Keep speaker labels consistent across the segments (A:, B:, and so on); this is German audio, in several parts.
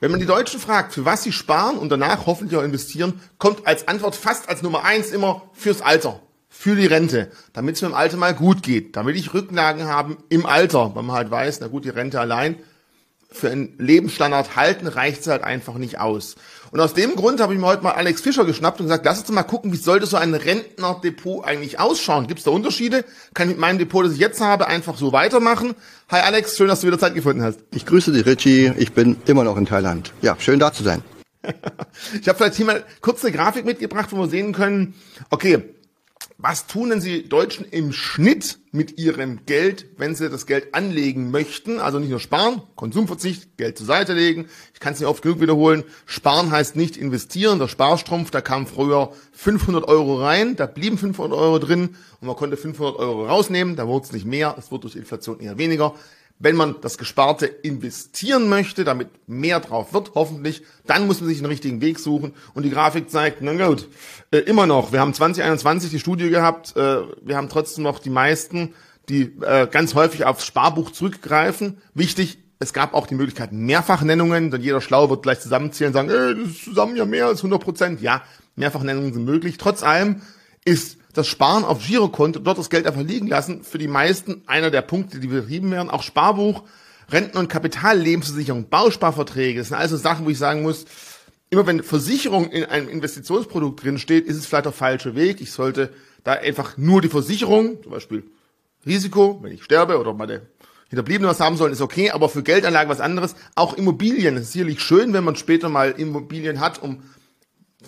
A: Wenn man die Deutschen fragt, für was sie sparen und danach hoffentlich auch investieren, kommt als Antwort fast als Nummer eins immer fürs Alter, für die Rente, damit es mir im Alter mal gut geht, damit ich Rücklagen haben im Alter, weil man halt weiß, na gut, die Rente allein für einen Lebensstandard halten reicht es halt einfach nicht aus. Und aus dem Grund habe ich mir heute mal Alex Fischer geschnappt und gesagt, lass uns mal gucken, wie sollte so ein Rentnerdepot eigentlich ausschauen? Gibt es da Unterschiede? Kann ich mit meinem Depot, das ich jetzt habe, einfach so weitermachen? Hi Alex, schön, dass du wieder Zeit gefunden hast.
B: Ich grüße dich, Richie. Ich bin immer noch in Thailand. Ja, schön da zu sein.
A: ich habe vielleicht hier mal kurz eine Grafik mitgebracht, wo wir sehen können, okay, was tun denn Sie Deutschen im Schnitt mit ihrem Geld, wenn sie das Geld anlegen möchten? Also nicht nur sparen, Konsumverzicht, Geld zur Seite legen. Ich kann es nicht oft genug wiederholen. Sparen heißt nicht investieren. Der Sparstrumpf, da kam früher 500 Euro rein, da blieben 500 Euro drin und man konnte 500 Euro rausnehmen. Da wurde es nicht mehr, es wird durch Inflation eher weniger. Wenn man das Gesparte investieren möchte, damit mehr drauf wird, hoffentlich, dann muss man sich einen richtigen Weg suchen. Und die Grafik zeigt, na gut, äh, immer noch, wir haben 2021 die Studie gehabt, äh, wir haben trotzdem noch die meisten, die äh, ganz häufig aufs Sparbuch zurückgreifen. Wichtig, es gab auch die Möglichkeit Mehrfachnennungen, denn jeder Schlau wird gleich zusammenzählen und sagen, ey, das ist zusammen ja mehr als 100 Prozent. Ja, Mehrfachnennungen sind möglich. Trotz allem ist das Sparen auf Girokonto, dort das Geld einfach liegen lassen, für die meisten einer der Punkte, die betrieben werden. Auch Sparbuch, Renten- und Kapitallebensversicherung, Bausparverträge, das sind also Sachen, wo ich sagen muss, immer wenn Versicherung in einem Investitionsprodukt drin steht, ist es vielleicht der falsche Weg. Ich sollte da einfach nur die Versicherung, zum Beispiel Risiko, wenn ich sterbe oder meine Hinterbliebenen was haben sollen, ist okay, aber für Geldanlagen was anderes. Auch Immobilien, es ist sicherlich schön, wenn man später mal Immobilien hat, um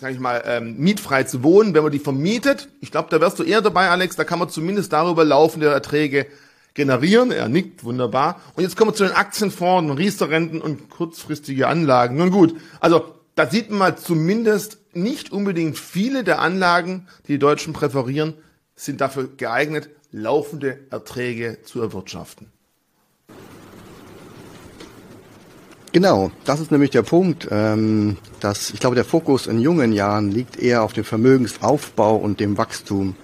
A: sag ich mal, ähm, mietfrei zu wohnen, wenn man die vermietet. Ich glaube, da wärst du eher dabei, Alex. Da kann man zumindest darüber laufende Erträge generieren. Er nickt, wunderbar. Und jetzt kommen wir zu den Aktienfonds, Riester-Renten und kurzfristige Anlagen. Nun gut, also da sieht man mal zumindest nicht unbedingt viele der Anlagen, die die Deutschen präferieren, sind dafür geeignet, laufende Erträge zu erwirtschaften.
B: Genau, das ist nämlich der Punkt. Ähm, dass ich glaube, der Fokus in jungen Jahren liegt eher auf dem Vermögensaufbau und dem Wachstum.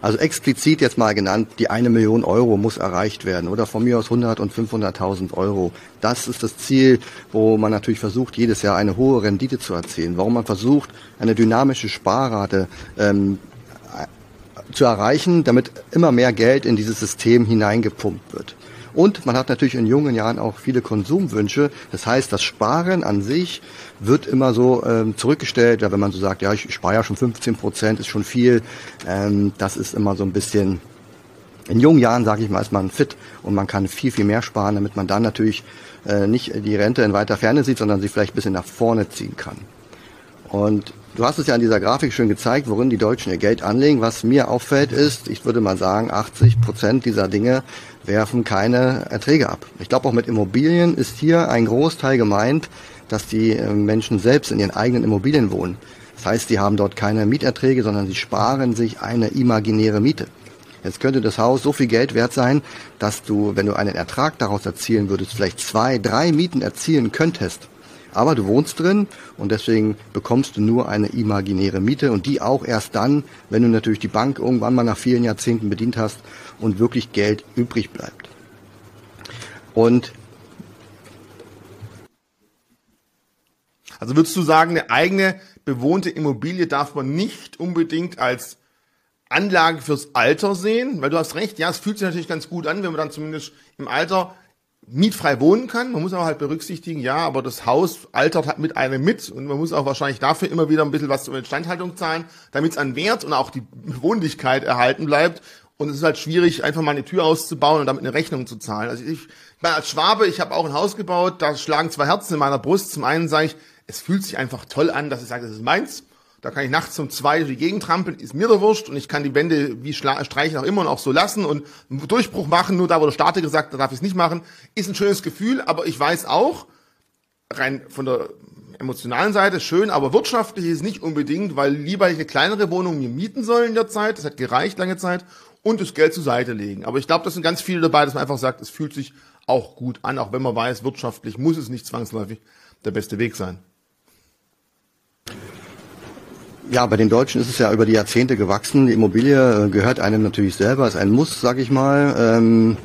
B: Also explizit jetzt mal genannt, die eine Million Euro muss erreicht werden oder von mir aus 100 und 500.000 Euro. Das ist das Ziel, wo man natürlich versucht, jedes Jahr eine hohe Rendite zu erzielen. Warum man versucht, eine dynamische Sparrate ähm, zu erreichen, damit immer mehr Geld in dieses System hineingepumpt wird. Und man hat natürlich in jungen Jahren auch viele Konsumwünsche. Das heißt, das Sparen an sich wird immer so ähm, zurückgestellt. Ja, wenn man so sagt, ja, ich spare ja schon 15 Prozent, ist schon viel. Ähm, das ist immer so ein bisschen in jungen Jahren, sage ich mal, ist man fit und man kann viel, viel mehr sparen, damit man dann natürlich äh, nicht die Rente in weiter Ferne sieht, sondern sie vielleicht ein bisschen nach vorne ziehen kann. Und du hast es ja an dieser Grafik schön gezeigt, worin die Deutschen ihr Geld anlegen. Was mir auffällt ist, ich würde mal sagen, 80 Prozent dieser Dinge werfen keine Erträge ab. Ich glaube auch mit Immobilien ist hier ein Großteil gemeint, dass die äh, Menschen selbst in ihren eigenen Immobilien wohnen. Das heißt, die haben dort keine Mieterträge, sondern sie sparen sich eine imaginäre Miete. Jetzt könnte das Haus so viel Geld wert sein, dass du, wenn du einen Ertrag daraus erzielen würdest, vielleicht zwei, drei Mieten erzielen könntest. Aber du wohnst drin und deswegen bekommst du nur eine imaginäre Miete und die auch erst dann, wenn du natürlich die Bank irgendwann mal nach vielen Jahrzehnten bedient hast und wirklich Geld übrig bleibt. Und
A: also würdest du sagen, eine eigene bewohnte Immobilie darf man nicht unbedingt als Anlage fürs Alter sehen, weil du hast recht, ja, es fühlt sich natürlich ganz gut an, wenn man dann zumindest im Alter mietfrei wohnen kann. Man muss aber halt berücksichtigen, ja, aber das Haus altert halt mit einem mit und man muss auch wahrscheinlich dafür immer wieder ein bisschen was zur Instandhaltung zahlen, damit es an Wert und auch die Wohnlichkeit erhalten bleibt. Und es ist halt schwierig, einfach mal eine Tür auszubauen und damit eine Rechnung zu zahlen. Also ich, ich meine, als Schwabe, ich habe auch ein Haus gebaut, da schlagen zwei Herzen in meiner Brust. Zum einen sage ich, es fühlt sich einfach toll an, dass ich sage, das ist meins. Da kann ich nachts um zwei durch die Gegend trampeln, ist mir der Wurscht und ich kann die Wände wie streichen auch immer und auch so lassen und einen Durchbruch machen, nur da, wo der Statiker sagt, da darf ich es nicht machen, ist ein schönes Gefühl, aber ich weiß auch, rein von der emotionalen Seite schön, aber wirtschaftlich ist es nicht unbedingt, weil lieber ich eine kleinere Wohnung mir mieten soll in der Zeit, das hat gereicht lange Zeit, und das Geld zur Seite legen. Aber ich glaube, das sind ganz viele dabei, dass man einfach sagt, es fühlt sich auch gut an, auch wenn man weiß, wirtschaftlich muss es nicht zwangsläufig der beste Weg sein.
B: Ja, bei den Deutschen ist es ja über die Jahrzehnte gewachsen. Die Immobilie äh, gehört einem natürlich selber, ist ein Muss, sag ich mal. Ähm,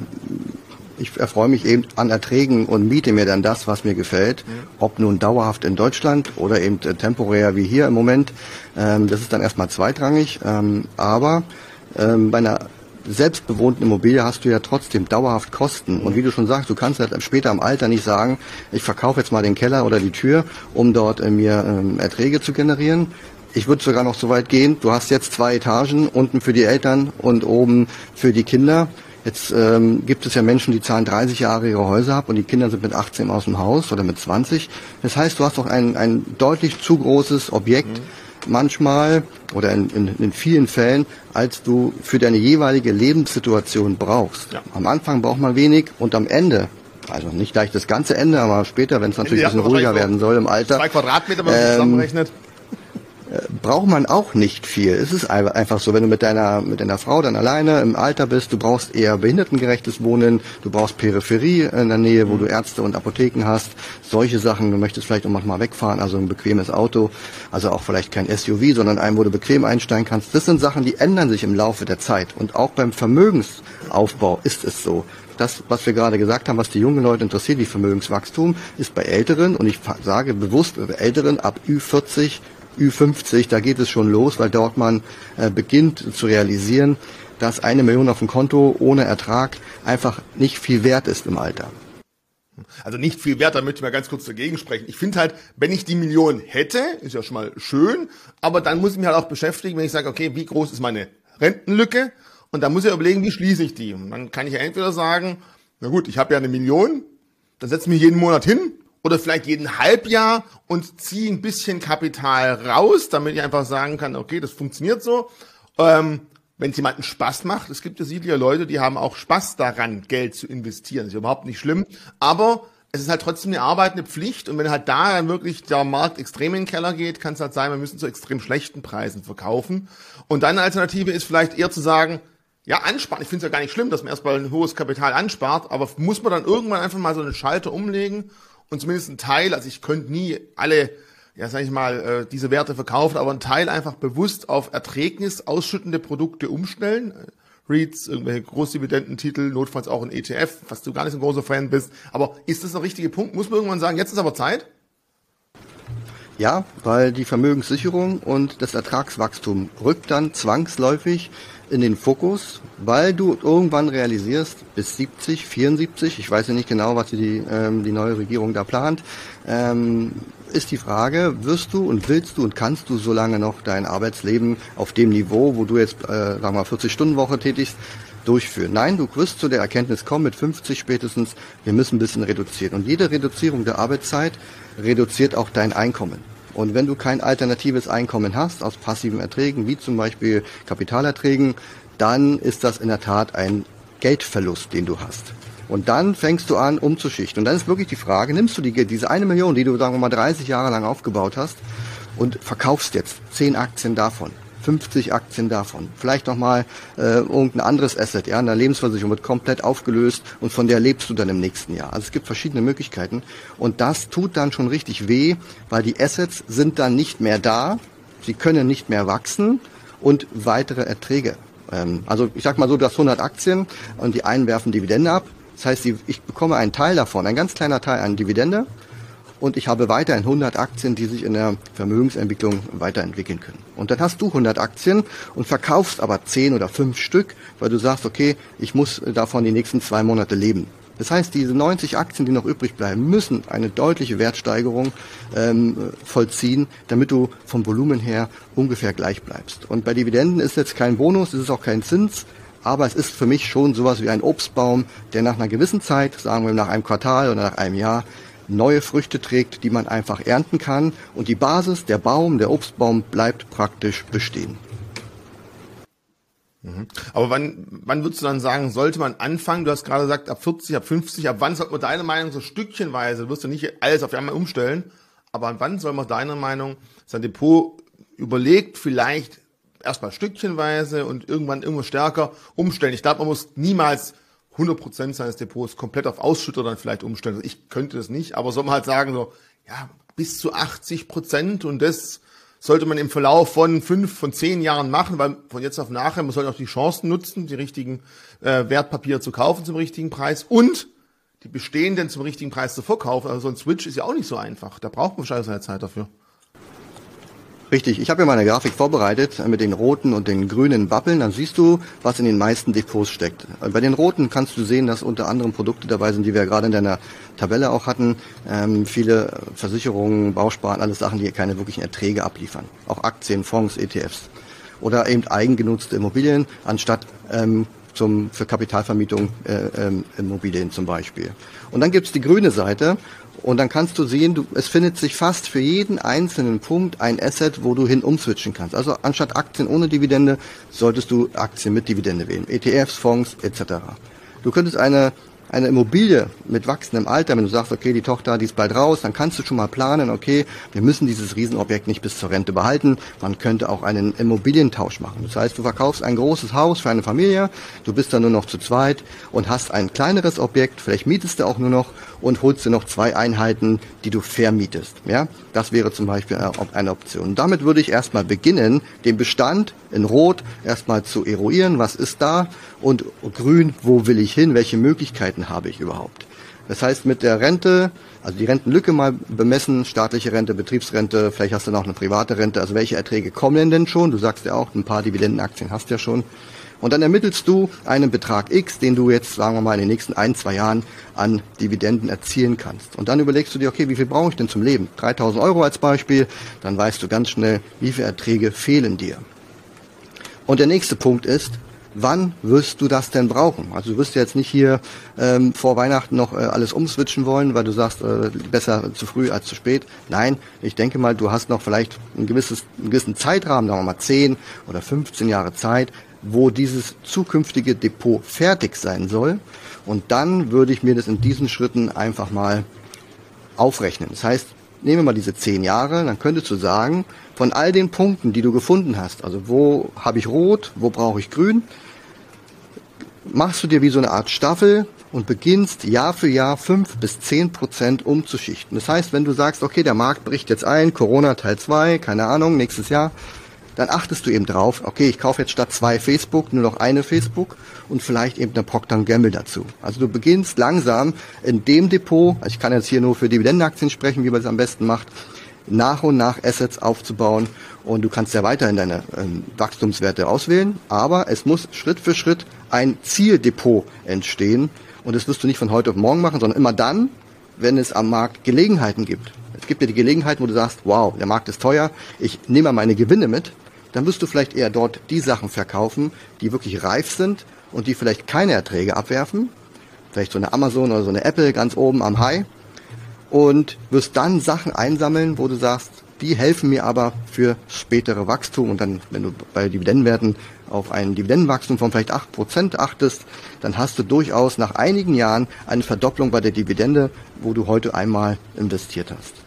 B: Ich erfreue mich eben an Erträgen und miete mir dann das, was mir gefällt. Ob nun dauerhaft in Deutschland oder eben äh, temporär wie hier im Moment. Ähm, das ist dann erstmal zweitrangig. Ähm, aber ähm, bei einer selbstbewohnten Immobilie hast du ja trotzdem dauerhaft Kosten. Und wie du schon sagst, du kannst halt später im Alter nicht sagen, ich verkaufe jetzt mal den Keller oder die Tür, um dort äh, mir Erträge zu generieren. Ich würde sogar noch so weit gehen, du hast jetzt zwei Etagen, unten für die Eltern und oben für die Kinder. Jetzt ähm, gibt es ja Menschen, die zahlen 30 Jahre ihre Häuser ab und die Kinder sind mit 18 aus dem Haus oder mit 20. Das heißt, du hast doch ein, ein deutlich zu großes Objekt. Mhm manchmal oder in, in, in vielen Fällen, als du für deine jeweilige Lebenssituation brauchst. Ja. Am Anfang braucht man wenig und am Ende also nicht gleich das ganze Ende, aber später, wenn es natürlich ein bisschen ruhiger werden soll im Alter.
A: Zwei Quadratmeter, wenn man ähm, zusammenrechnet
B: braucht man auch nicht viel. Es ist einfach so, wenn du mit deiner, mit deiner Frau dann alleine im Alter bist, du brauchst eher behindertengerechtes Wohnen, du brauchst Peripherie in der Nähe, wo du Ärzte und Apotheken hast, solche Sachen, du möchtest vielleicht auch manchmal wegfahren, also ein bequemes Auto, also auch vielleicht kein SUV, sondern ein, wo du bequem einsteigen kannst. Das sind Sachen, die ändern sich im Laufe der Zeit. Und auch beim Vermögensaufbau ist es so das, was wir gerade gesagt haben, was die jungen Leute interessiert, wie Vermögenswachstum, ist bei Älteren, und ich sage bewusst Älteren ab Ü40 Ü50, da geht es schon los, weil dort man äh, beginnt zu realisieren, dass eine Million auf dem Konto ohne Ertrag einfach nicht viel wert ist im Alter.
A: Also nicht viel wert, da möchte ich mal ganz kurz dagegen sprechen. Ich finde halt, wenn ich die Million hätte, ist ja schon mal schön, aber dann muss ich mich halt auch beschäftigen, wenn ich sage, okay, wie groß ist meine Rentenlücke? Und dann muss ich überlegen, wie schließe ich die? Und dann kann ich ja entweder sagen, na gut, ich habe ja eine Million, dann setze ich mich jeden Monat hin oder vielleicht jeden Halbjahr und ziehe ein bisschen Kapital raus, damit ich einfach sagen kann, okay, das funktioniert so. Ähm, wenn es jemanden Spaß macht, es gibt ja sicher Leute, die haben auch Spaß daran, Geld zu investieren. Das ist überhaupt nicht schlimm. Aber es ist halt trotzdem eine Arbeit, eine Pflicht. Und wenn halt da wirklich der Markt extrem in den Keller geht, kann es halt sein, wir müssen zu extrem schlechten Preisen verkaufen. Und dann eine Alternative ist vielleicht eher zu sagen, ja, ansparen. Ich finde es ja gar nicht schlimm, dass man erstmal ein hohes Kapital anspart, aber muss man dann irgendwann einfach mal so eine Schalter umlegen und zumindest ein Teil, also ich könnte nie alle, ja sag ich mal, äh, diese Werte verkaufen, aber ein Teil einfach bewusst auf Erträgnis ausschüttende Produkte umstellen. REITs, irgendwelche Großdividendentitel, notfalls auch ein ETF, was du gar nicht so ein großer Fan bist. Aber ist das der richtige Punkt? Muss man irgendwann sagen, jetzt ist aber Zeit?
B: Ja, weil die Vermögenssicherung und das Ertragswachstum rückt dann zwangsläufig in den Fokus, weil du irgendwann realisierst, bis 70, 74, ich weiß ja nicht genau, was die, ähm, die neue Regierung da plant, ähm, ist die Frage, wirst du und willst du und kannst du so lange noch dein Arbeitsleben auf dem Niveau, wo du jetzt, äh, sagen wir mal, 40-Stunden-Woche tätigst, durchführen. Nein, du wirst zu der Erkenntnis kommen, mit 50 spätestens, wir müssen ein bisschen reduzieren. Und jede Reduzierung der Arbeitszeit reduziert auch dein Einkommen. Und wenn du kein alternatives Einkommen hast aus passiven Erträgen, wie zum Beispiel Kapitalerträgen, dann ist das in der Tat ein Geldverlust, den du hast. Und dann fängst du an, umzuschichten. Und dann ist wirklich die Frage, nimmst du die, diese eine Million, die du, sagen wir mal, 30 Jahre lang aufgebaut hast, und verkaufst jetzt 10 Aktien davon. 50 Aktien davon. Vielleicht nochmal äh, irgendein anderes Asset, ja, eine Lebensversicherung wird komplett aufgelöst und von der lebst du dann im nächsten Jahr. Also es gibt verschiedene Möglichkeiten und das tut dann schon richtig weh, weil die Assets sind dann nicht mehr da, sie können nicht mehr wachsen und weitere Erträge. Ähm, also ich sag mal so, du hast 100 Aktien und die einen werfen Dividende ab. Das heißt, ich bekomme einen Teil davon, ein ganz kleiner Teil an Dividende und ich habe weiterhin 100 Aktien, die sich in der Vermögensentwicklung weiterentwickeln können. Und dann hast du 100 Aktien und verkaufst aber 10 oder 5 Stück, weil du sagst, okay, ich muss davon die nächsten zwei Monate leben. Das heißt, diese 90 Aktien, die noch übrig bleiben, müssen eine deutliche Wertsteigerung ähm, vollziehen, damit du vom Volumen her ungefähr gleich bleibst. Und bei Dividenden ist jetzt kein Bonus, es ist auch kein Zins, aber es ist für mich schon sowas wie ein Obstbaum, der nach einer gewissen Zeit, sagen wir nach einem Quartal oder nach einem Jahr, neue Früchte trägt, die man einfach ernten kann. Und die Basis, der Baum, der Obstbaum bleibt praktisch bestehen.
A: Mhm. Aber wann, wann würdest du dann sagen, sollte man anfangen? Du hast gerade gesagt, ab 40, ab 50, ab wann sollte man deine Meinung so stückchenweise, wirst du nicht alles auf einmal umstellen, aber an wann soll man deiner Meinung sein Depot überlegt, vielleicht erstmal stückchenweise und irgendwann irgendwo stärker umstellen? Ich glaube, man muss niemals 100% seines Depots komplett auf Ausschütter dann vielleicht umstellen. Also ich könnte das nicht, aber soll man halt sagen, so, ja, bis zu 80% und das sollte man im Verlauf von fünf, von zehn Jahren machen, weil von jetzt auf nachher, man sollte auch die Chancen nutzen, die richtigen äh, Wertpapiere zu kaufen zum richtigen Preis und die bestehenden zum richtigen Preis zu verkaufen. Also so ein Switch ist ja auch nicht so einfach. Da braucht man wahrscheinlich seine Zeit dafür.
B: Richtig, ich habe hier mal eine Grafik vorbereitet mit den roten und den grünen Wappeln. Dann siehst du, was in den meisten Depots steckt. Bei den roten kannst du sehen, dass unter anderem Produkte dabei sind, die wir gerade in deiner Tabelle auch hatten. Ähm, viele Versicherungen, Bausparen, alles Sachen, die keine wirklichen Erträge abliefern. Auch Aktien, Fonds, ETFs. Oder eben eigengenutzte Immobilien, anstatt ähm, zum, für Kapitalvermietung äh, ähm, Immobilien zum Beispiel. Und dann gibt's die grüne Seite und dann kannst du sehen, du, es findet sich fast für jeden einzelnen Punkt ein Asset, wo du hin umswitchen kannst. Also anstatt Aktien ohne Dividende solltest du Aktien mit Dividende wählen. ETFs, Fonds etc. Du könntest eine eine Immobilie mit wachsendem Alter, wenn du sagst, okay, die Tochter, die ist bald raus, dann kannst du schon mal planen, okay, wir müssen dieses Riesenobjekt nicht bis zur Rente behalten. Man könnte auch einen Immobilientausch machen. Das heißt, du verkaufst ein großes Haus für eine Familie, du bist dann nur noch zu zweit und hast ein kleineres Objekt, vielleicht mietest du auch nur noch und holst dir noch zwei Einheiten, die du vermietest. Ja, das wäre zum Beispiel eine Option. Und damit würde ich erstmal beginnen, den Bestand in Rot erstmal zu eruieren, was ist da und Grün, wo will ich hin, welche Möglichkeiten habe ich überhaupt. Das heißt, mit der Rente, also die Rentenlücke mal bemessen, staatliche Rente, Betriebsrente, vielleicht hast du noch eine private Rente, also welche Erträge kommen denn schon? Du sagst ja auch, ein paar Dividendenaktien hast du ja schon. Und dann ermittelst du einen Betrag X, den du jetzt, sagen wir mal, in den nächsten ein, zwei Jahren an Dividenden erzielen kannst. Und dann überlegst du dir, okay, wie viel brauche ich denn zum Leben? 3000 Euro als Beispiel. Dann weißt du ganz schnell, wie viele Erträge fehlen dir. Und der nächste Punkt ist, wann wirst du das denn brauchen? Also du wirst jetzt nicht hier ähm, vor Weihnachten noch äh, alles umswitchen wollen, weil du sagst, äh, besser zu früh als zu spät. Nein, ich denke mal, du hast noch vielleicht ein gewisses, einen gewissen Zeitrahmen, sagen wir mal 10 oder 15 Jahre Zeit, wo dieses zukünftige Depot fertig sein soll. Und dann würde ich mir das in diesen Schritten einfach mal aufrechnen. Das heißt, nehmen wir mal diese zehn Jahre, dann könntest du sagen, von all den Punkten, die du gefunden hast, also wo habe ich rot, wo brauche ich grün, machst du dir wie so eine Art Staffel und beginnst Jahr für Jahr fünf bis zehn Prozent umzuschichten. Das heißt, wenn du sagst, okay, der Markt bricht jetzt ein, Corona Teil 2, keine Ahnung, nächstes Jahr, dann achtest du eben drauf, okay, ich kaufe jetzt statt zwei Facebook nur noch eine Facebook und vielleicht eben eine Procter Gamble dazu. Also du beginnst langsam in dem Depot, also ich kann jetzt hier nur für Dividendenaktien sprechen, wie man es am besten macht, nach und nach Assets aufzubauen und du kannst ja weiterhin deine ähm, Wachstumswerte auswählen, aber es muss Schritt für Schritt ein Zieldepot entstehen und das wirst du nicht von heute auf morgen machen, sondern immer dann, wenn es am Markt Gelegenheiten gibt. Es gibt ja die Gelegenheiten, wo du sagst, wow, der Markt ist teuer, ich nehme meine Gewinne mit dann wirst du vielleicht eher dort die Sachen verkaufen, die wirklich reif sind und die vielleicht keine Erträge abwerfen. Vielleicht so eine Amazon oder so eine Apple ganz oben am High. Und wirst dann Sachen einsammeln, wo du sagst, die helfen mir aber für spätere Wachstum. Und dann, wenn du bei Dividendenwerten auf ein Dividendenwachstum von vielleicht acht Prozent achtest, dann hast du durchaus nach einigen Jahren eine Verdopplung bei der Dividende, wo du heute einmal investiert hast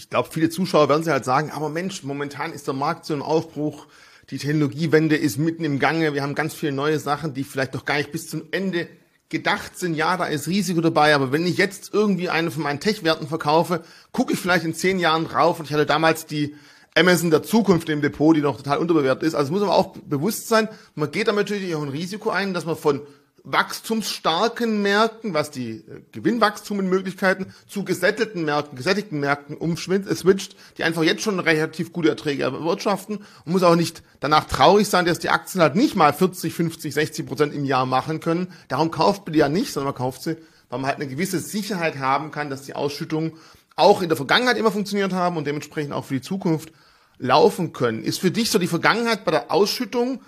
A: ich glaube, viele Zuschauer werden sich halt sagen, aber Mensch, momentan ist der Markt so im Aufbruch, die Technologiewende ist mitten im Gange, wir haben ganz viele neue Sachen, die vielleicht noch gar nicht bis zum Ende gedacht sind, ja, da ist Risiko dabei, aber wenn ich jetzt irgendwie eine von meinen Tech-Werten verkaufe, gucke ich vielleicht in zehn Jahren drauf. Und ich hatte damals die Amazon der Zukunft im Depot, die noch total unterbewertet ist. Also muss man auch bewusst sein, man geht damit natürlich auch ein Risiko ein, dass man von wachstumsstarken Märkten, was die äh, Gewinnwachstumsmöglichkeiten zu gesättelten Märkten, gesättigten Märkten umschwitzt, die einfach jetzt schon relativ gute Erträge erwirtschaften und muss auch nicht danach traurig sein, dass die Aktien halt nicht mal 40, 50, 60 Prozent im Jahr machen können. Darum kauft man die ja nicht, sondern man kauft sie, weil man halt eine gewisse Sicherheit haben kann, dass die Ausschüttungen auch in der Vergangenheit immer funktioniert haben und dementsprechend auch für die Zukunft laufen können. Ist für dich so die Vergangenheit bei der Ausschüttung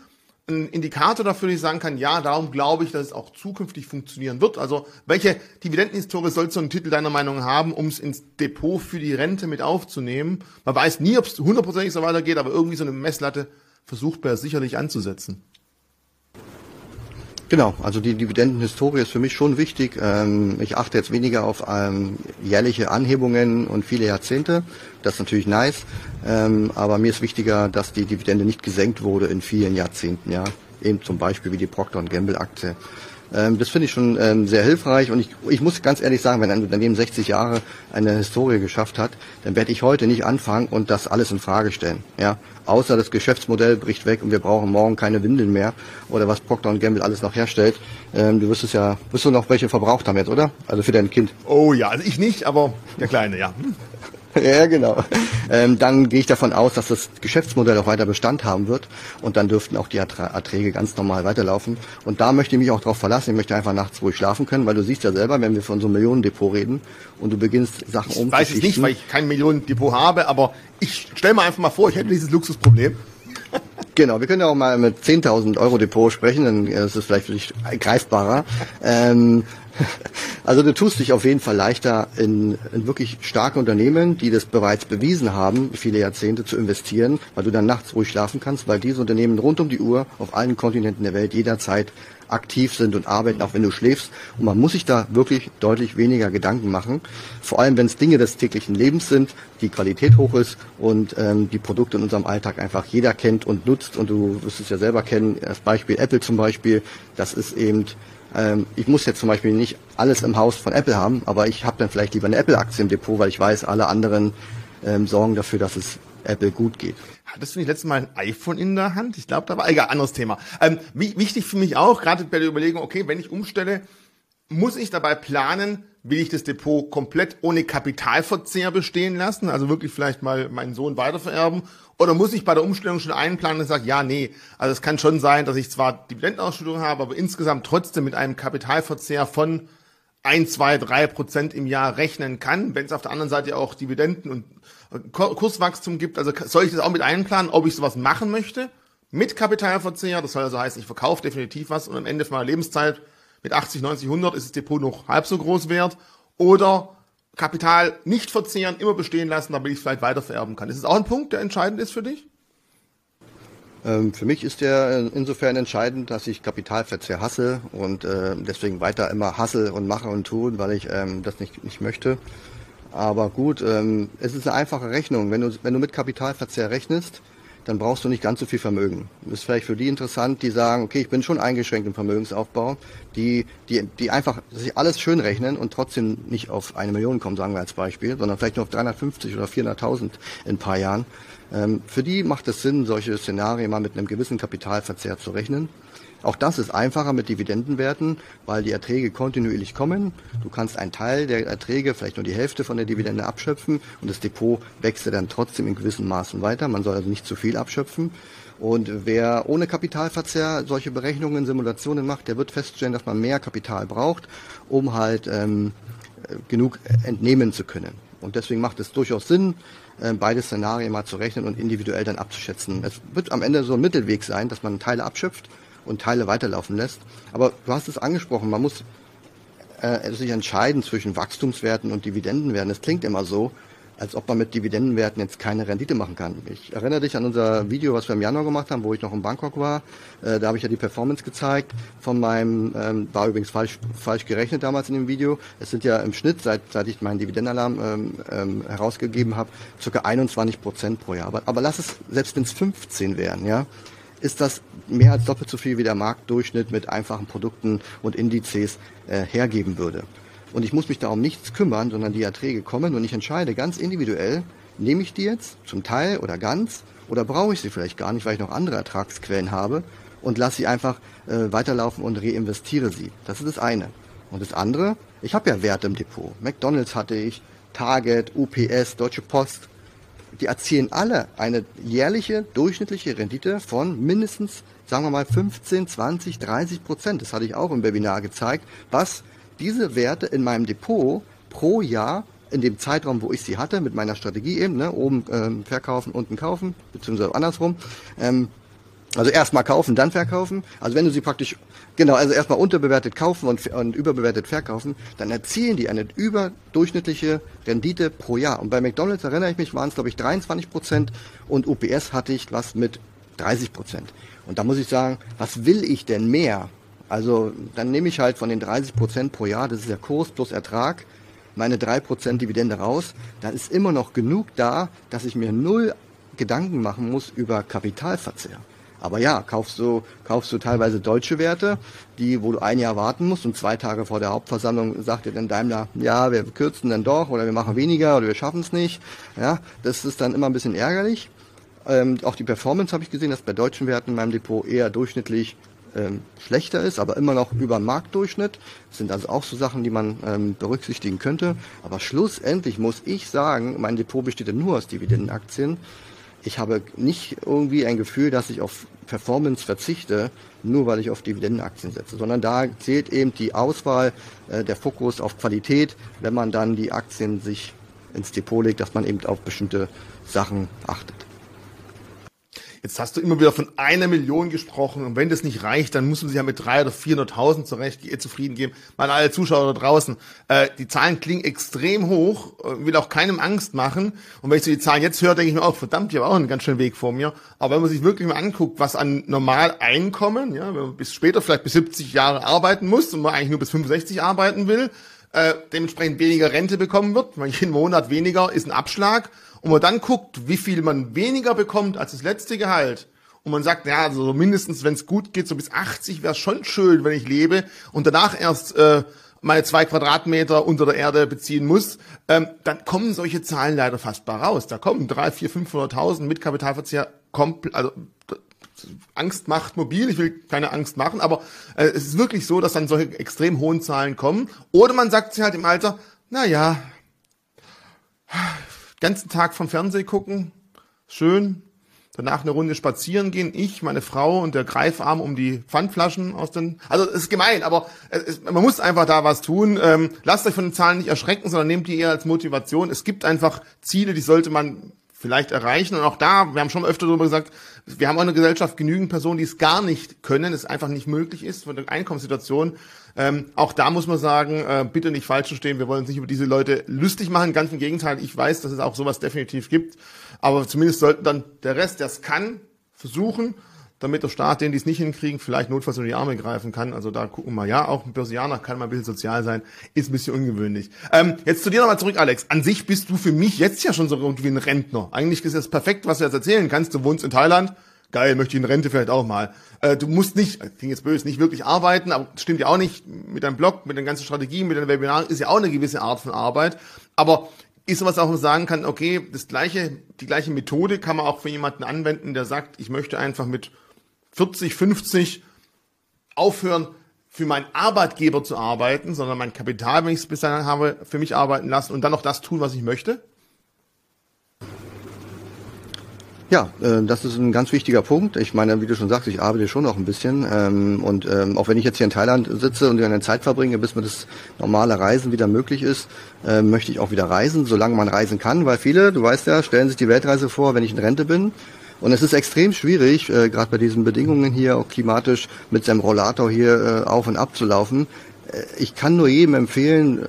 A: ein Indikator dafür, dass ich sagen kann, ja, darum glaube ich, dass es auch zukünftig funktionieren wird. Also welche Dividendenhistorie soll so ein Titel deiner Meinung haben, um es ins Depot für die Rente mit aufzunehmen? Man weiß nie, ob es hundertprozentig so weitergeht, aber irgendwie so eine Messlatte versucht man sicherlich anzusetzen.
B: Genau, also die Dividendenhistorie ist für mich schon wichtig. Ähm, ich achte jetzt weniger auf ähm, jährliche Anhebungen und viele Jahrzehnte. Das ist natürlich nice. Ähm, aber mir ist wichtiger, dass die Dividende nicht gesenkt wurde in vielen Jahrzehnten. Ja, eben zum Beispiel wie die Procter Gamble Aktie. Ähm, das finde ich schon ähm, sehr hilfreich und ich, ich muss ganz ehrlich sagen, wenn ein Unternehmen 60 Jahre eine Historie geschafft hat, dann werde ich heute nicht anfangen und das alles in Frage stellen. Ja, außer das Geschäftsmodell bricht weg und wir brauchen morgen keine Windeln mehr oder was Procter Gamble alles noch herstellt. Ähm, du wirst es ja, wirst du noch welche verbraucht haben jetzt, oder? Also für dein Kind.
A: Oh ja, also ich nicht, aber der Kleine, ja.
B: Ja, genau. Ähm, dann gehe ich davon aus, dass das Geschäftsmodell auch weiter Bestand haben wird und dann dürften auch die Erträge ganz normal weiterlaufen. Und da möchte ich mich auch darauf verlassen. Ich möchte einfach nachts ruhig schlafen können, weil du siehst ja selber, wenn wir von so einem Millionendepot reden und du beginnst Sachen
A: um. Ich weiß es nicht, weil ich kein Millionendepot habe, aber ich stelle mir einfach mal vor, ich hätte dieses Luxusproblem.
B: Genau, wir können ja auch mal mit 10.000 Euro Depot sprechen, dann ist es vielleicht für dich greifbarer. Ähm, also du tust dich auf jeden Fall leichter in, in wirklich starke Unternehmen, die das bereits bewiesen haben, viele Jahrzehnte zu investieren, weil du dann nachts ruhig schlafen kannst, weil diese Unternehmen rund um die Uhr auf allen Kontinenten der Welt jederzeit aktiv sind und arbeiten, auch wenn du schläfst. Und man muss sich da wirklich deutlich weniger Gedanken machen. Vor allem, wenn es Dinge des täglichen Lebens sind, die Qualität hoch ist und ähm, die Produkte in unserem Alltag einfach jeder kennt und nutzt. Und du wirst es ja selber kennen. Das Beispiel Apple zum Beispiel, das ist eben ähm, ich muss jetzt zum Beispiel nicht alles im Haus von Apple haben, aber ich habe dann vielleicht lieber eine Apple-Aktie im Depot, weil ich weiß, alle anderen ähm, sorgen dafür, dass es Apple gut geht.
A: Hattest du nicht letztes Mal ein iPhone in der Hand? Ich glaube, da war egal, anderes Thema. Ähm, wichtig für mich auch, gerade bei der Überlegung, okay, wenn ich umstelle, muss ich dabei planen, will ich das Depot komplett ohne Kapitalverzehr bestehen lassen, also wirklich vielleicht mal meinen Sohn weitervererben, oder muss ich bei der Umstellung schon einplanen und sagen, ja, nee, also es kann schon sein, dass ich zwar Dividendenausschüttung habe, aber insgesamt trotzdem mit einem Kapitalverzehr von ein, zwei, drei Prozent im Jahr rechnen kann, wenn es auf der anderen Seite auch Dividenden und Kurswachstum gibt. Also soll ich das auch mit einplanen, ob ich sowas machen möchte? Mit Kapitalverzehr, das soll also heißen, ich verkaufe definitiv was und am Ende meiner Lebenszeit mit 80, 90, 100 ist das Depot noch halb so groß wert. Oder Kapital nicht verzehren, immer bestehen lassen, damit ich es vielleicht weiter vererben kann. Ist es auch ein Punkt, der entscheidend ist für dich?
B: Ähm, für mich ist der insofern entscheidend, dass ich Kapitalverzehr hasse und äh, deswegen weiter immer hasse und mache und tue, weil ich ähm, das nicht, nicht möchte. Aber gut, ähm, es ist eine einfache Rechnung. Wenn du, wenn du mit Kapitalverzehr rechnest, dann brauchst du nicht ganz so viel Vermögen. Das ist vielleicht für die interessant, die sagen, okay, ich bin schon eingeschränkt im Vermögensaufbau, die, die, die einfach sich alles schön rechnen und trotzdem nicht auf eine Million kommen, sagen wir als Beispiel, sondern vielleicht nur auf 350 oder 400.000 in ein paar Jahren. Ähm, für die macht es Sinn, solche Szenarien mal mit einem gewissen Kapitalverzehr zu rechnen. Auch das ist einfacher mit Dividendenwerten, weil die Erträge kontinuierlich kommen. Du kannst einen Teil der Erträge, vielleicht nur die Hälfte von der Dividende abschöpfen und das Depot wächst dann trotzdem in gewissen Maßen weiter. Man soll also nicht zu viel abschöpfen. Und wer ohne Kapitalverzehr solche Berechnungen, Simulationen macht, der wird feststellen, dass man mehr Kapital braucht, um halt ähm, genug entnehmen zu können. Und deswegen macht es durchaus Sinn, äh, beide Szenarien mal zu rechnen und individuell dann abzuschätzen. Es wird am Ende so ein Mittelweg sein, dass man Teile abschöpft und Teile weiterlaufen lässt. Aber du hast es angesprochen, man muss äh, sich entscheiden zwischen Wachstumswerten und Dividendenwerten. Es klingt immer so, als ob man mit Dividendenwerten jetzt keine Rendite machen kann. Ich erinnere dich an unser Video, was wir im Januar gemacht haben, wo ich noch in Bangkok war. Äh, da habe ich ja die Performance gezeigt von meinem, ähm, war übrigens falsch, falsch gerechnet damals in dem Video. Es sind ja im Schnitt, seit, seit ich meinen Dividendenalarm ähm, ähm, herausgegeben habe, ca. 21 Prozent pro Jahr. Aber, aber lass es, selbst wenn es 15 wären, ja, ist das mehr als doppelt so viel wie der Marktdurchschnitt mit einfachen Produkten und Indizes äh, hergeben würde. Und ich muss mich da um nichts kümmern, sondern die Erträge kommen und ich entscheide ganz individuell, nehme ich die jetzt zum Teil oder ganz oder brauche ich sie vielleicht gar nicht, weil ich noch andere Ertragsquellen habe und lasse sie einfach äh, weiterlaufen und reinvestiere sie. Das ist das eine. Und das andere, ich habe ja Werte im Depot. McDonald's hatte ich, Target, UPS, Deutsche Post, die erzielen alle eine jährliche durchschnittliche Rendite von mindestens, sagen wir mal, 15, 20, 30 Prozent. Das hatte ich auch im Webinar gezeigt, was diese Werte in meinem Depot pro Jahr in dem Zeitraum, wo ich sie hatte, mit meiner Strategie eben, ne, oben ähm, verkaufen, unten kaufen, beziehungsweise andersrum, ähm, also erstmal kaufen, dann verkaufen. Also wenn du sie praktisch, genau, also erstmal unterbewertet kaufen und, und, überbewertet verkaufen, dann erzielen die eine überdurchschnittliche Rendite pro Jahr. Und bei McDonalds erinnere ich mich, waren es glaube ich 23 Prozent und UPS hatte ich was mit 30 Prozent. Und da muss ich sagen, was will ich denn mehr? Also dann nehme ich halt von den 30 Prozent pro Jahr, das ist der Kurs plus Ertrag, meine 3 Prozent Dividende raus. Dann ist immer noch genug da, dass ich mir null Gedanken machen muss über Kapitalverzehr. Aber ja, kaufst du, kaufst du teilweise deutsche Werte, die, wo du ein Jahr warten musst und zwei Tage vor der Hauptversammlung sagt dir dann Daimler, ja, wir kürzen dann doch oder wir machen weniger oder wir schaffen es nicht. Ja, das ist dann immer ein bisschen ärgerlich. Ähm, auch die Performance habe ich gesehen, dass bei deutschen Werten in meinem Depot eher durchschnittlich ähm, schlechter ist, aber immer noch über Marktdurchschnitt. Das sind also auch so Sachen, die man ähm, berücksichtigen könnte. Aber schlussendlich muss ich sagen, mein Depot besteht ja nur aus Dividendenaktien ich habe nicht irgendwie ein Gefühl, dass ich auf Performance verzichte, nur weil ich auf Dividendenaktien setze, sondern da zählt eben die Auswahl, äh, der Fokus auf Qualität, wenn man dann die Aktien sich ins Depot legt, dass man eben auf bestimmte Sachen achtet.
A: Jetzt hast du immer wieder von einer Million gesprochen und wenn das nicht reicht, dann muss man sich ja mit drei oder 400.000 zurecht äh, zufrieden geben. Mal alle Zuschauer da draußen, äh, die Zahlen klingen extrem hoch, äh, will auch keinem Angst machen. Und wenn ich so die Zahlen jetzt höre, denke ich mir auch, verdammt, ich habe auch einen ganz schönen Weg vor mir. Aber wenn man sich wirklich mal anguckt, was an Normaleinkommen, ja, wenn man bis später vielleicht bis 70 Jahre arbeiten muss und man eigentlich nur bis 65 arbeiten will, äh, dementsprechend weniger Rente bekommen wird, weil jeden Monat weniger ist ein Abschlag und man dann guckt, wie viel man weniger bekommt als das letzte Gehalt, und man sagt, ja, also mindestens, wenn es gut geht, so bis 80 wäre schon schön, wenn ich lebe und danach erst äh, meine zwei Quadratmeter unter der Erde beziehen muss, ähm, dann kommen solche Zahlen leider fast bar raus. Da kommen drei, vier, 500.000 mit Kapitalverzehr komplett, also Angst macht mobil. Ich will keine Angst machen, aber äh, es ist wirklich so, dass dann solche extrem hohen Zahlen kommen. Oder man sagt sich halt im Alter, na ja, ganzen Tag vom Fernseh gucken, schön, danach eine Runde spazieren gehen, ich, meine Frau und der Greifarm um die Pfandflaschen aus den. Also es ist gemein, aber es, man muss einfach da was tun. Ähm, lasst euch von den Zahlen nicht erschrecken, sondern nehmt die eher als Motivation. Es gibt einfach Ziele, die sollte man vielleicht erreichen. Und auch da, wir haben schon öfter darüber gesagt, wir haben auch in der Gesellschaft genügend Personen, die es gar nicht können, es einfach nicht möglich ist von der Einkommenssituation. Ähm, auch da muss man sagen, äh, bitte nicht falsch verstehen, wir wollen uns nicht über diese Leute lustig machen, ganz im Gegenteil, ich weiß, dass es auch sowas definitiv gibt, aber zumindest sollten dann der Rest, der es kann, versuchen, damit der Staat, denen die es nicht hinkriegen, vielleicht notfalls in die Arme greifen kann. Also da gucken wir, ja, auch ein Börsianer kann mal ein bisschen sozial sein, ist ein bisschen ungewöhnlich. Ähm, jetzt zu dir nochmal zurück, Alex. An sich bist du für mich jetzt ja schon so irgendwie ein Rentner. Eigentlich ist das perfekt, was du jetzt erzählen kannst. Du wohnst in Thailand, geil, möchte ich in Rente vielleicht auch mal. Äh, du musst nicht, klingt jetzt böse, nicht wirklich arbeiten, aber stimmt ja auch nicht. Mit deinem Blog, mit den ganzen Strategien, mit den Webinaren ist ja auch eine gewisse Art von Arbeit. Aber ist sowas auch, man sagen kann, okay, das gleiche, die gleiche Methode kann man auch für jemanden anwenden, der sagt, ich möchte einfach mit 40, 50 aufhören, für meinen Arbeitgeber zu arbeiten, sondern mein Kapital, wenn ich es bis dahin habe, für mich arbeiten lassen und dann noch das tun, was ich möchte?
B: Ja, äh, das ist ein ganz wichtiger Punkt. Ich meine, wie du schon sagst, ich arbeite schon noch ein bisschen. Ähm, und ähm, auch wenn ich jetzt hier in Thailand sitze und eine Zeit verbringe, bis mir das normale Reisen wieder möglich ist, äh, möchte ich auch wieder reisen, solange man reisen kann. Weil viele, du weißt ja, stellen sich die Weltreise vor, wenn ich in Rente bin. Und es ist extrem schwierig, äh, gerade bei diesen Bedingungen hier, auch klimatisch, mit seinem Rollator hier auf und ab zu laufen ich kann nur jedem empfehlen,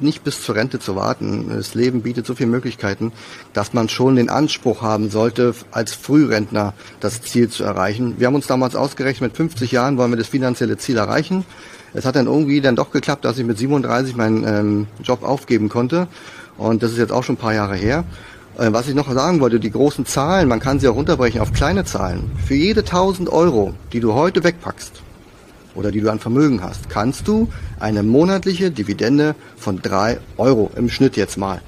B: nicht bis zur Rente zu warten. Das Leben bietet so viele Möglichkeiten, dass man schon den Anspruch haben sollte, als Frührentner das Ziel zu erreichen. Wir haben uns damals ausgerechnet, mit 50 Jahren wollen wir das finanzielle Ziel erreichen. Es hat dann irgendwie dann doch geklappt, dass ich mit 37 meinen ähm, Job aufgeben konnte. Und das ist jetzt auch schon ein paar Jahre her. Äh, was ich noch sagen wollte, die großen Zahlen, man kann sie auch runterbrechen auf kleine Zahlen. Für jede 1000 Euro, die du heute wegpackst, oder die du an Vermögen hast, kannst du eine monatliche Dividende von drei Euro im Schnitt jetzt mal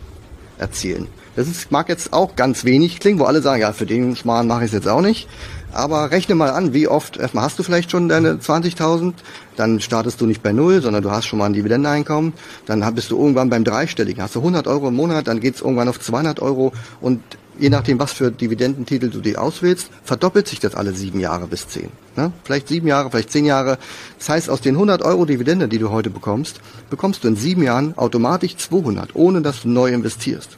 B: erzielen. Das ist, mag jetzt auch ganz wenig klingen, wo alle sagen, ja, für den Schmarrn mache ich es jetzt auch nicht. Aber rechne mal an, wie oft, erstmal hast du vielleicht schon deine 20.000, dann startest du nicht bei Null, sondern du hast schon mal ein Dividendeneinkommen, dann bist du irgendwann beim Dreistelligen, hast du 100 Euro im Monat, dann geht's irgendwann auf 200 Euro und je nachdem, was für Dividendentitel du dir auswählst, verdoppelt sich das alle sieben Jahre bis zehn. Ne? Vielleicht sieben Jahre, vielleicht zehn Jahre. Das heißt, aus den 100 Euro Dividende, die du heute bekommst, bekommst du in sieben Jahren automatisch 200, ohne dass du neu investierst.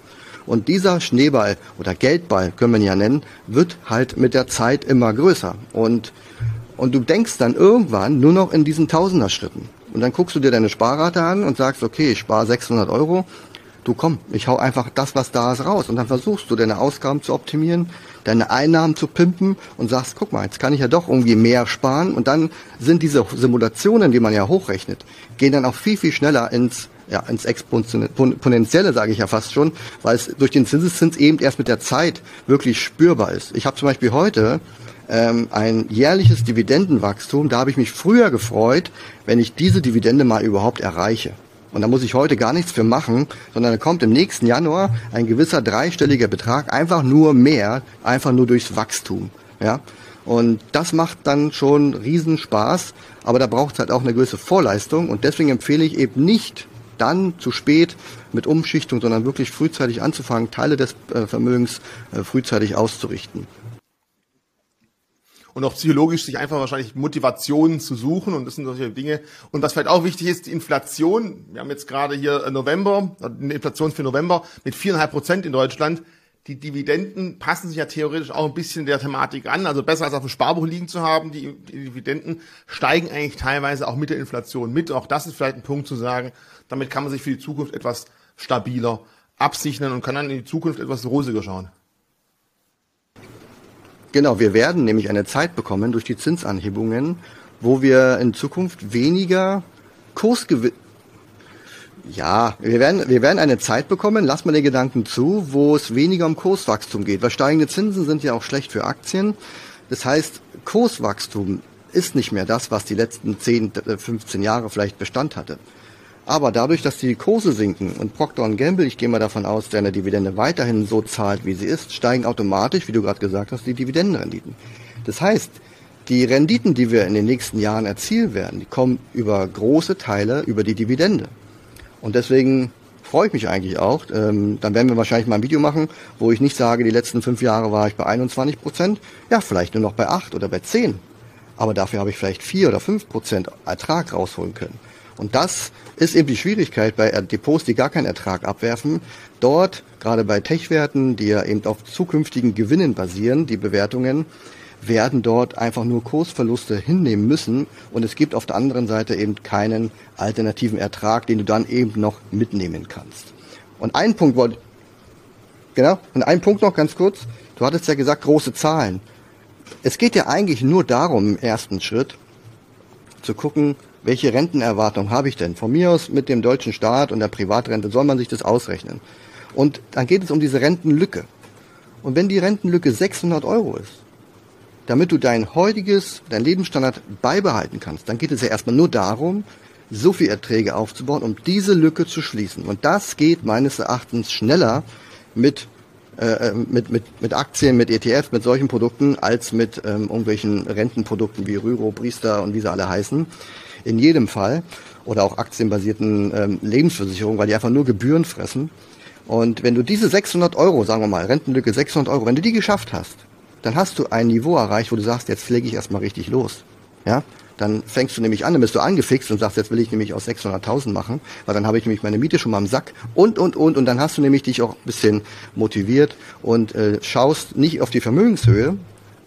B: Und dieser Schneeball oder Geldball, können wir ihn ja nennen, wird halt mit der Zeit immer größer. Und, und du denkst dann irgendwann nur noch in diesen Tausenderschritten. Und dann guckst du dir deine Sparrate an und sagst, okay, ich spare 600 Euro du komm, ich hau einfach das, was da ist, raus. Und dann versuchst du deine Ausgaben zu optimieren, deine Einnahmen zu pimpen und sagst, guck mal, jetzt kann ich ja doch irgendwie mehr sparen. Und dann sind diese Simulationen, die man ja hochrechnet, gehen dann auch viel, viel schneller ins ja, ins Exponentielle, sage ich ja fast schon, weil es durch den Zinseszins eben erst mit der Zeit wirklich spürbar ist. Ich habe zum Beispiel heute ähm, ein jährliches Dividendenwachstum. Da habe ich mich früher gefreut, wenn ich diese Dividende mal überhaupt erreiche. Und da muss ich heute gar nichts für machen, sondern da kommt im nächsten Januar ein gewisser dreistelliger Betrag, einfach nur mehr, einfach nur durchs Wachstum. Ja? Und das macht dann schon Riesenspaß, aber da braucht es halt auch eine gewisse Vorleistung und deswegen empfehle ich eben nicht dann zu spät mit Umschichtung, sondern wirklich frühzeitig anzufangen, Teile des äh, Vermögens äh, frühzeitig auszurichten
A: und auch psychologisch sich einfach wahrscheinlich Motivationen zu suchen und das sind solche Dinge. Und was vielleicht auch wichtig ist, die Inflation. Wir haben jetzt gerade hier November, eine Inflation für November mit viereinhalb Prozent in Deutschland. Die Dividenden passen sich ja theoretisch auch ein bisschen der Thematik an. Also besser als auf dem Sparbuch liegen zu haben. Die, die Dividenden steigen eigentlich teilweise auch mit der Inflation mit. Auch das ist vielleicht ein Punkt zu sagen. Damit kann man sich für die Zukunft etwas stabiler absichern und kann dann in die Zukunft etwas rosiger schauen.
B: Genau, wir werden nämlich eine Zeit bekommen durch die Zinsanhebungen, wo wir in Zukunft weniger Kursgewinn ja, wir werden, wir werden eine Zeit bekommen, lass mal den Gedanken zu, wo es weniger um Kurswachstum geht, weil steigende Zinsen sind ja auch schlecht für Aktien. Das heißt, Kurswachstum ist nicht mehr das, was die letzten 10, 15 Jahre vielleicht Bestand hatte. Aber dadurch, dass die Kurse sinken und Procter Gamble, ich gehe mal davon aus, seine Dividende weiterhin so zahlt, wie sie ist, steigen automatisch, wie du gerade gesagt hast, die Dividendenrenditen. Das heißt, die Renditen, die wir in den nächsten Jahren erzielen werden, die kommen über große Teile über die Dividende. Und deswegen freue ich mich eigentlich auch. Ähm, dann werden wir wahrscheinlich mal ein Video machen, wo ich nicht sage, die letzten fünf Jahre war ich bei 21 Prozent. Ja, vielleicht nur noch bei acht oder bei zehn. Aber dafür habe ich vielleicht vier oder fünf Prozent Ertrag rausholen können. Und das ist eben die Schwierigkeit bei Depots, die gar keinen Ertrag abwerfen. Dort, gerade bei Tech-Werten, die ja eben auf zukünftigen Gewinnen basieren, die Bewertungen, werden dort einfach nur Kursverluste hinnehmen müssen und es gibt auf der anderen Seite eben keinen alternativen Ertrag, den du dann eben noch mitnehmen kannst. Und ein Punkt wollte, genau, und ein Punkt noch ganz kurz. Du hattest ja gesagt, große Zahlen. Es geht ja eigentlich nur darum, im ersten Schritt, zu gucken, welche Rentenerwartung habe ich denn? Von mir aus mit dem deutschen Staat und der Privatrente soll man sich das ausrechnen. Und dann geht es um diese Rentenlücke. Und wenn die Rentenlücke 600 Euro ist, damit du dein heutiges, dein Lebensstandard beibehalten kannst, dann geht es ja erstmal nur darum, so viel Erträge aufzubauen, um diese Lücke zu schließen. Und das geht meines Erachtens schneller mit äh, äh mit, mit, mit Aktien, mit ETF, mit solchen Produkten, als mit ähm, irgendwelchen Rentenprodukten wie Rüro, Priester und wie sie alle heißen in jedem Fall. Oder auch aktienbasierten ähm, Lebensversicherungen, weil die einfach nur Gebühren fressen. Und wenn du diese 600 Euro, sagen wir mal, Rentenlücke 600 Euro, wenn du die geschafft hast, dann hast du ein Niveau erreicht, wo du sagst, jetzt pflege ich erstmal richtig los. Ja? Dann fängst du nämlich an, dann bist du angefixt und sagst, jetzt will ich nämlich aus 600.000 machen, weil dann habe ich nämlich meine Miete schon mal im Sack und, und, und. Und dann hast du nämlich dich auch ein bisschen motiviert und äh, schaust nicht auf die Vermögenshöhe,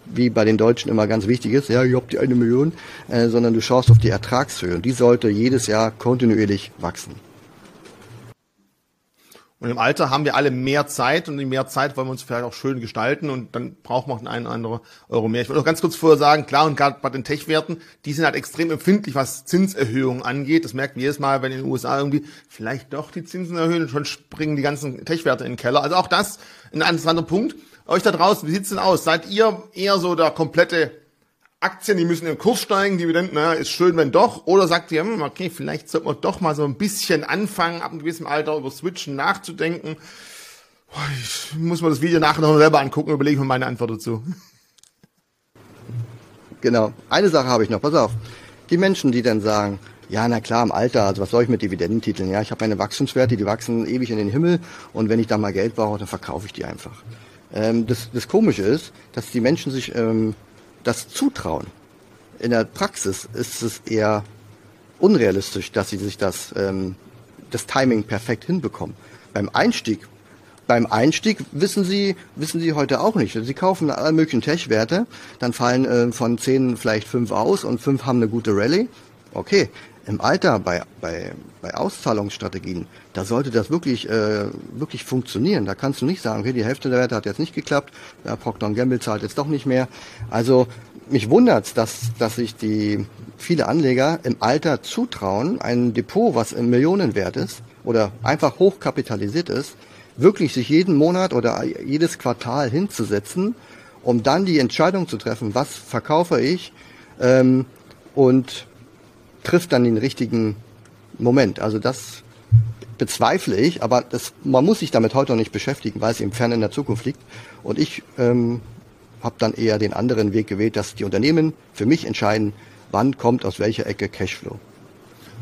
B: wie bei den Deutschen immer ganz wichtig ist, ja, ich habe die eine Million, äh, sondern du schaust auf die Ertragshöhe und die sollte jedes Jahr kontinuierlich wachsen.
A: Und im Alter haben wir alle mehr Zeit und die mehr Zeit wollen wir uns vielleicht auch schön gestalten und dann brauchen wir auch einen oder anderen Euro mehr. Ich wollte noch ganz kurz vorher sagen, klar und gerade bei den Tech-Werten, die sind halt extrem empfindlich, was Zinserhöhungen angeht. Das merkt man jedes Mal, wenn in den USA irgendwie vielleicht doch die Zinsen erhöhen, schon springen die ganzen Tech-Werte in den Keller. Also auch das ein interessanter Punkt. Euch da draußen, wie sieht's denn aus? Seid ihr eher so der komplette Aktien, die müssen im Kurs steigen, Dividenden, na, ist schön, wenn doch. Oder sagt ihr, hm, okay, vielleicht sollte man doch mal so ein bisschen anfangen, ab einem gewissen Alter über Switchen nachzudenken. Ich muss mir das Video nachher noch selber angucken, überlege mir meine Antwort dazu.
B: Genau. Eine Sache habe ich noch, pass auf. Die Menschen, die dann sagen, ja, na klar, im Alter, also was soll ich mit Dividendentiteln? Ja, ich habe meine Wachstumswerte, die wachsen ewig in den Himmel und wenn ich da mal Geld brauche, dann verkaufe ich die einfach. Ähm, das, das Komische ist, dass die Menschen sich ähm, das zutrauen. In der Praxis ist es eher unrealistisch, dass sie sich das, ähm, das Timing perfekt hinbekommen. Beim Einstieg, beim Einstieg wissen sie, wissen sie heute auch nicht. Sie kaufen alle möglichen Tech-Werte, dann fallen äh, von zehn vielleicht fünf aus und fünf haben eine gute Rallye. Okay, im Alter bei, bei, bei Auszahlungsstrategien, da sollte das wirklich, äh, wirklich funktionieren. Da kannst du nicht sagen, okay, die Hälfte der Werte hat jetzt nicht geklappt, ja, Procter Gamble zahlt jetzt doch nicht mehr. Also mich wundert dass, dass sich die viele Anleger im Alter zutrauen, ein Depot, was in Millionen wert ist oder einfach hochkapitalisiert ist, wirklich sich jeden Monat oder jedes Quartal hinzusetzen um dann die Entscheidung zu treffen, was verkaufe ich ähm, und trifft dann den richtigen Moment. Also das bezweifle ich, aber das, man muss sich damit heute noch nicht beschäftigen, weil es eben fern in der Zukunft liegt. Und ich ähm, habe dann eher den anderen Weg gewählt, dass die Unternehmen für mich entscheiden, wann kommt aus welcher Ecke Cashflow.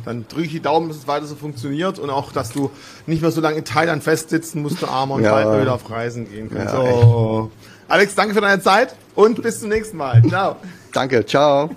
A: Dann drücke ich die Daumen, dass es weiter so funktioniert und auch, dass du nicht mehr so lange in Thailand festsitzen musst, du Armer und ja. wieder auf Reisen gehen kannst. Ja, oh. Alex, danke für deine Zeit und bis zum nächsten Mal. Ciao.
B: danke, ciao.